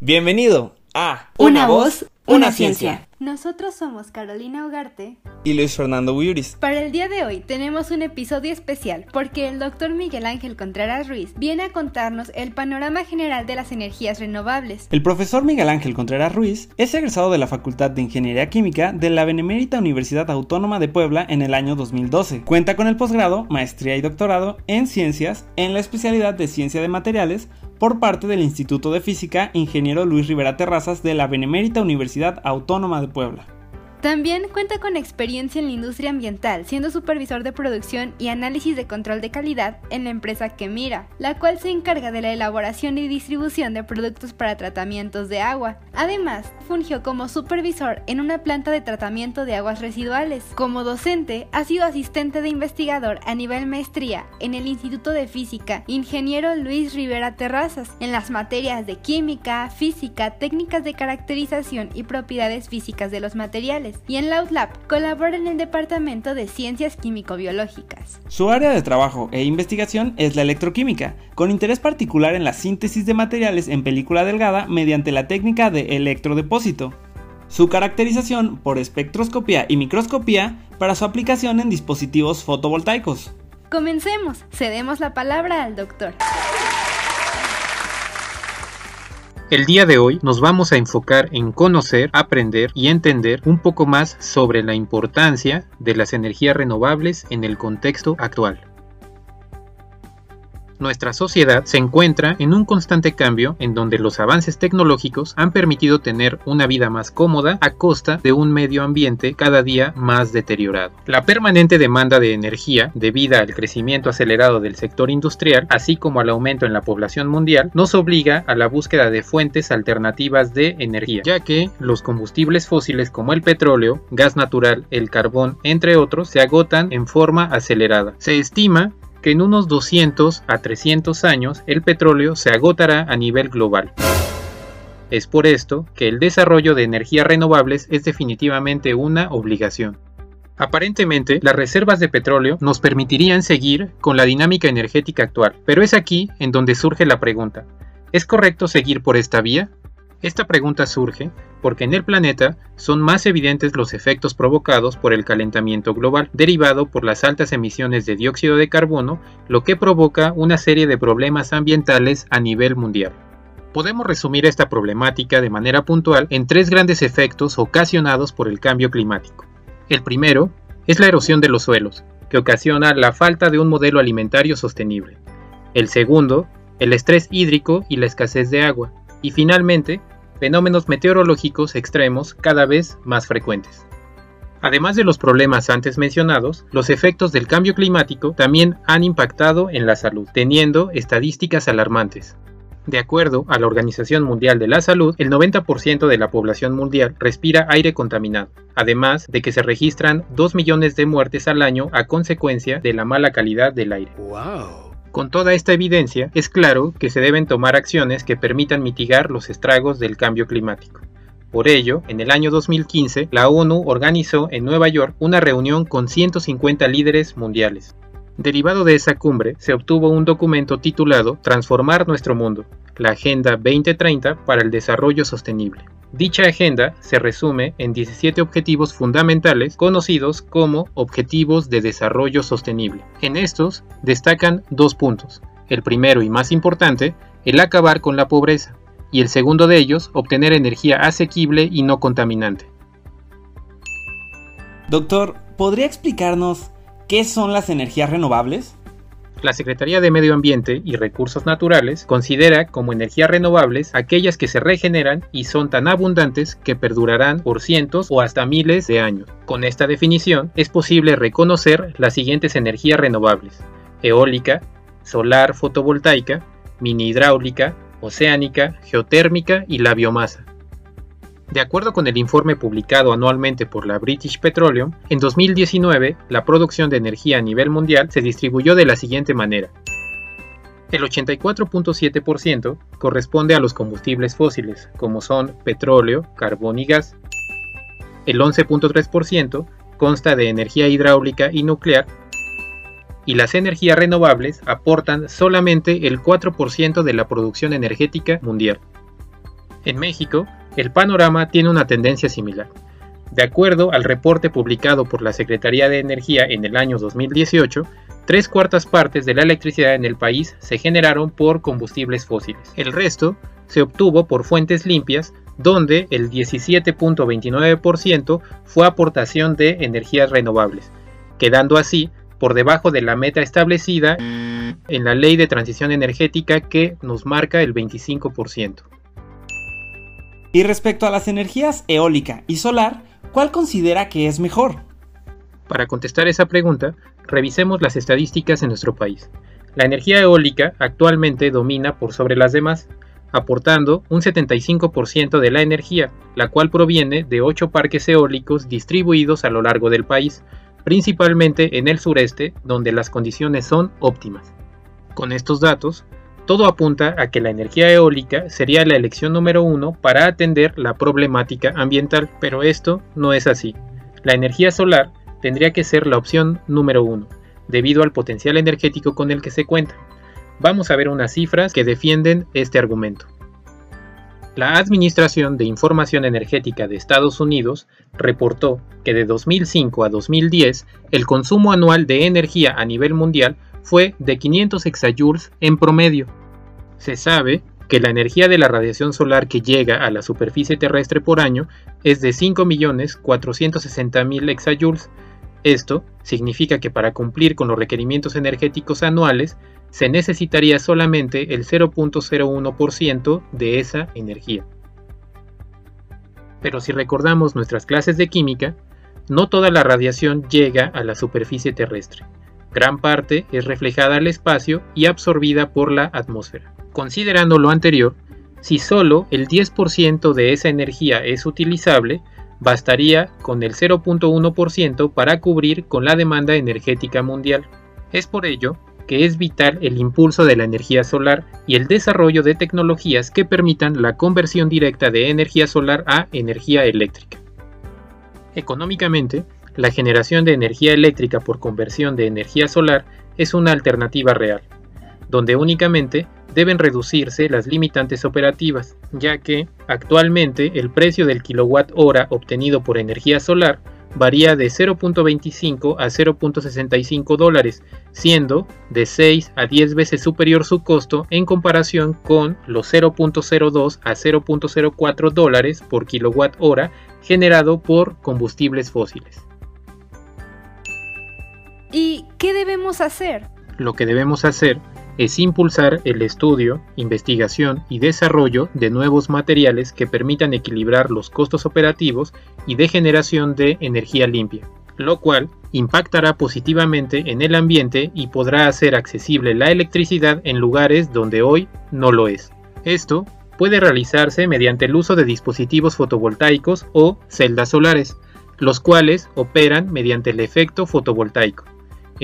Bienvenido a Una, voz, una, ciencia. Nosotros somos Carolina Ugarte y Luis Fernando Buyuris. Para el día de hoy tenemos un episodio especial porque el doctor Miguel Ángel Contreras Ruiz viene a contarnos el panorama general de las energías renovables. El profesor Miguel Ángel Contreras Ruiz es egresado de la Facultad de Ingeniería Química de la Benemérita Universidad Autónoma de Puebla en el año 2012. Cuenta con el posgrado, maestría y doctorado en ciencias en la especialidad de ciencia de materiales por parte del Instituto de Física Ingeniero Luis Rivera Terrazas de la Benemérita Universidad Autónoma de Puebla. También cuenta con experiencia en la industria ambiental, siendo supervisor de producción y análisis de control de calidad en la empresa Kemira, la cual se encarga de la elaboración y distribución de productos para tratamientos de agua. Además, fungió como supervisor en una planta de tratamiento de aguas residuales. Como docente, ha sido asistente de investigador a nivel maestría en el Instituto de Física Ingeniero Luis Rivera Terrazas, en las materias de química, física, técnicas de caracterización y propiedades físicas de los materiales y en la colabora en el Departamento de Ciencias Químico-Biológicas. Su área de trabajo e investigación es la electroquímica, con interés particular en la síntesis de materiales en película delgada mediante la técnica de electrodepósito. Su caracterización por espectroscopía y microscopía para su aplicación en dispositivos fotovoltaicos. Comencemos, cedemos la palabra al doctor. El día de hoy nos vamos a enfocar en conocer, aprender y entender un poco más sobre la importancia de las energías renovables en el contexto actual. Nuestra sociedad se encuentra en un constante cambio en donde los avances tecnológicos han permitido tener una vida más cómoda a costa de un medio ambiente cada día más deteriorado. La permanente demanda de energía, debido al crecimiento acelerado del sector industrial, así como al aumento en la población mundial, nos obliga a la búsqueda de fuentes alternativas de energía, ya que los combustibles fósiles como el petróleo, gas natural, el carbón, entre otros, se agotan en forma acelerada. Se estima que en unos 200 a 300 años el petróleo se agotará a nivel global. Es por esto que el desarrollo de energías renovables es definitivamente una obligación. Aparentemente, las reservas de petróleo nos permitirían seguir con la dinámica energética actual, pero es aquí en donde surge la pregunta, ¿es correcto seguir por esta vía? Esta pregunta surge porque en el planeta son más evidentes los efectos provocados por el calentamiento global, derivado por las altas emisiones de dióxido de carbono, lo que provoca una serie de problemas ambientales a nivel mundial. Podemos resumir esta problemática de manera puntual en tres grandes efectos ocasionados por el cambio climático. El primero es la erosión de los suelos, que ocasiona la falta de un modelo alimentario sostenible. El segundo, el estrés hídrico y la escasez de agua. Y finalmente, fenómenos meteorológicos extremos cada vez más frecuentes. Además de los problemas antes mencionados, los efectos del cambio climático también han impactado en la salud, teniendo estadísticas alarmantes. De acuerdo a la Organización Mundial de la Salud, el 90% de la población mundial respira aire contaminado, además de que se registran 2 millones de muertes al año a consecuencia de la mala calidad del aire. ¡Wow! Con toda esta evidencia, es claro que se deben tomar acciones que permitan mitigar los estragos del cambio climático. Por ello, en el año 2015, la ONU organizó en Nueva York una reunión con 150 líderes mundiales. Derivado de esa cumbre, se obtuvo un documento titulado Transformar nuestro mundo, la Agenda 2030 para el Desarrollo Sostenible. Dicha agenda se resume en 17 objetivos fundamentales conocidos como Objetivos de Desarrollo Sostenible. En estos destacan dos puntos. El primero y más importante, el acabar con la pobreza, y el segundo de ellos, obtener energía asequible y no contaminante. Doctor, ¿podría explicarnos qué son las energías renovables? La Secretaría de Medio Ambiente y Recursos Naturales considera como energías renovables aquellas que se regeneran y son tan abundantes que perdurarán por cientos o hasta miles de años. Con esta definición es posible reconocer las siguientes energías renovables: eólica, solar fotovoltaica, mini hidráulica, oceánica, geotérmica y la biomasa. De acuerdo con el informe publicado anualmente por la British Petroleum, en 2019 la producción de energía a nivel mundial se distribuyó de la siguiente manera. El 84.7% corresponde a los combustibles fósiles, como son petróleo, carbón y gas. El 11.3% consta de energía hidráulica y nuclear. y las energías renovables aportan solamente el 4% de la producción energética mundial. En México, el panorama tiene una tendencia similar. De acuerdo al reporte publicado por la Secretaría de Energía en el año 2018, tres cuartas partes de la electricidad en el país se generaron por combustibles fósiles. El resto se obtuvo por fuentes limpias, donde el 17.29% fue aportación de energías renovables, quedando así por debajo de la meta establecida en la ley de transición energética que nos marca el 25%. Y respecto a las energías eólica y solar, ¿cuál considera que es mejor? Para contestar esa pregunta, revisemos las estadísticas en nuestro país. La energía eólica actualmente domina por sobre las demás, aportando un 75% de la energía, la cual proviene de 8 parques eólicos distribuidos a lo largo del país, principalmente en el sureste, donde las condiciones son óptimas. Con estos datos, todo apunta a que la energía eólica sería la elección número uno para atender la problemática ambiental, pero esto no es así. La energía solar tendría que ser la opción número uno, debido al potencial energético con el que se cuenta. Vamos a ver unas cifras que defienden este argumento. La Administración de Información Energética de Estados Unidos reportó que de 2005 a 2010 el consumo anual de energía a nivel mundial fue de 500 exajoules en promedio. Se sabe que la energía de la radiación solar que llega a la superficie terrestre por año es de 5.460.000 exajoules. Esto significa que para cumplir con los requerimientos energéticos anuales se necesitaría solamente el 0.01% de esa energía. Pero si recordamos nuestras clases de química, no toda la radiación llega a la superficie terrestre gran parte es reflejada al espacio y absorbida por la atmósfera. Considerando lo anterior, si solo el 10% de esa energía es utilizable, bastaría con el 0.1% para cubrir con la demanda energética mundial. Es por ello que es vital el impulso de la energía solar y el desarrollo de tecnologías que permitan la conversión directa de energía solar a energía eléctrica. Económicamente, la generación de energía eléctrica por conversión de energía solar es una alternativa real, donde únicamente deben reducirse las limitantes operativas, ya que actualmente el precio del kilowatt hora obtenido por energía solar varía de 0.25 a 0.65 dólares, siendo de 6 a 10 veces superior su costo en comparación con los 0.02 a 0.04 dólares por kilowatt hora generado por combustibles fósiles. ¿Y qué debemos hacer? Lo que debemos hacer es impulsar el estudio, investigación y desarrollo de nuevos materiales que permitan equilibrar los costos operativos y de generación de energía limpia, lo cual impactará positivamente en el ambiente y podrá hacer accesible la electricidad en lugares donde hoy no lo es. Esto puede realizarse mediante el uso de dispositivos fotovoltaicos o celdas solares, los cuales operan mediante el efecto fotovoltaico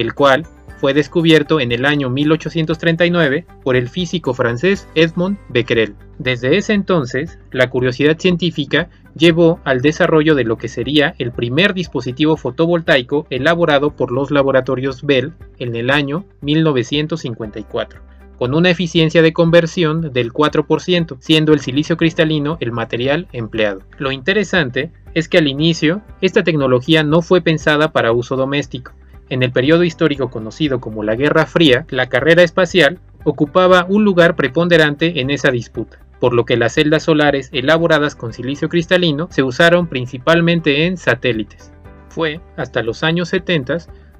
el cual fue descubierto en el año 1839 por el físico francés Edmond Becquerel. Desde ese entonces, la curiosidad científica llevó al desarrollo de lo que sería el primer dispositivo fotovoltaico elaborado por los laboratorios Bell en el año 1954 con una eficiencia de conversión del 4%, siendo el silicio cristalino el material empleado. Lo interesante es que al inicio, esta tecnología no fue pensada para uso doméstico, en el periodo histórico conocido como la Guerra Fría, la carrera espacial ocupaba un lugar preponderante en esa disputa, por lo que las celdas solares elaboradas con silicio cristalino se usaron principalmente en satélites. Fue hasta los años 70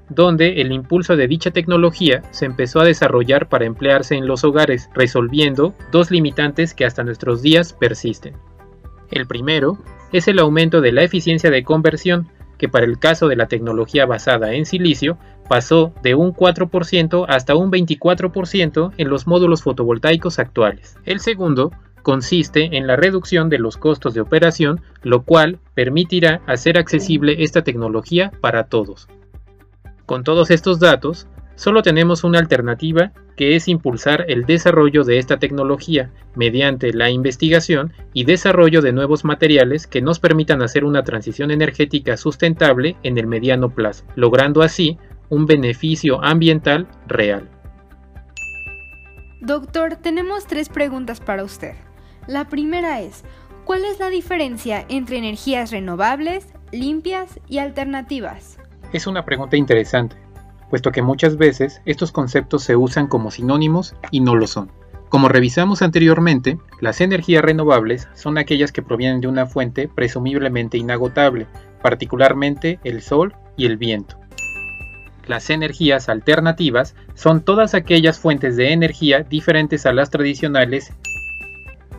donde el impulso de dicha tecnología se empezó a desarrollar para emplearse en los hogares, resolviendo dos limitantes que hasta nuestros días persisten. El primero es el aumento de la eficiencia de conversión, que para el caso de la tecnología basada en silicio pasó de un 4% hasta un 24% en los módulos fotovoltaicos actuales. El segundo consiste en la reducción de los costos de operación, lo cual permitirá hacer accesible esta tecnología para todos. Con todos estos datos, solo tenemos una alternativa que es impulsar el desarrollo de esta tecnología mediante la investigación y desarrollo de nuevos materiales que nos permitan hacer una transición energética sustentable en el mediano plazo, logrando así un beneficio ambiental real. Doctor, tenemos tres preguntas para usted. La primera es, ¿cuál es la diferencia entre energías renovables, limpias y alternativas? Es una pregunta interesante, puesto que muchas veces estos conceptos se usan como sinónimos y no lo son. Como revisamos anteriormente, las energías renovables son aquellas que provienen de una fuente presumiblemente inagotable, particularmente el sol y el viento. Las energías alternativas son todas aquellas fuentes de energía diferentes a las tradicionales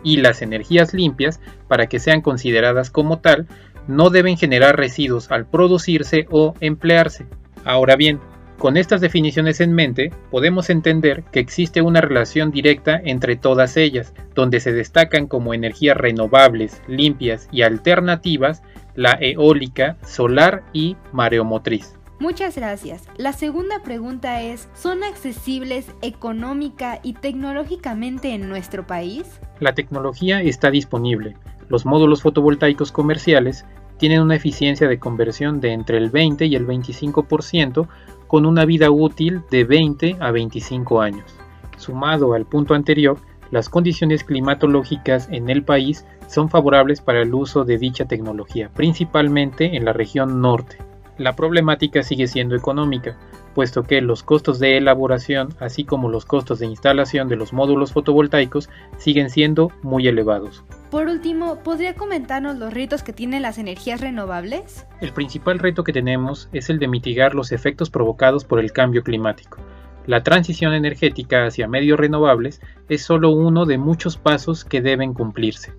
y las energías limpias, para que sean consideradas como tal, no deben generar residuos al producirse o emplearse. Ahora bien, con estas definiciones en mente, podemos entender que existe una relación directa entre todas ellas, donde se destacan como energías renovables, limpias y alternativas la eólica, solar y mareomotriz. Muchas gracias. La segunda pregunta es, ¿son accesibles económica y tecnológicamente en nuestro país? La tecnología está disponible. Los módulos fotovoltaicos comerciales tienen una eficiencia de conversión de entre el 20 y el 25% con una vida útil de 20 a 25 años. Sumado al punto anterior, las condiciones climatológicas en el país son favorables para el uso de dicha tecnología, principalmente en la región norte. La problemática sigue siendo económica, puesto que los costos de elaboración, así como los costos de instalación de los módulos fotovoltaicos, siguen siendo muy elevados. Por último, ¿podría comentarnos los retos que tienen las energías renovables? El principal reto que tenemos es el de mitigar los efectos provocados por el cambio climático. La transición energética hacia medios renovables es solo uno de muchos pasos que deben cumplirse.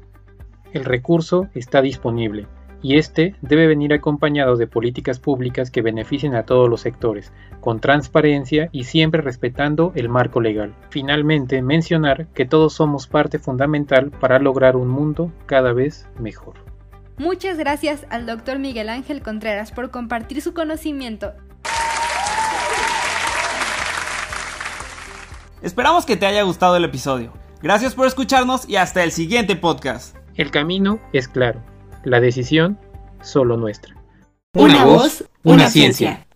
El recurso está disponible, y este debe venir acompañado de políticas públicas que beneficien a todos los sectores, con transparencia y siempre respetando el marco legal. Finalmente, mencionar que todos somos parte fundamental para lograr un mundo cada vez mejor. Muchas gracias al doctor Miguel Ángel Contreras por compartir su conocimiento. Esperamos que te haya gustado el episodio. Gracias por escucharnos y hasta el siguiente podcast. El camino es claro la decisión solo nuestra. Una, voz, una, ciencia.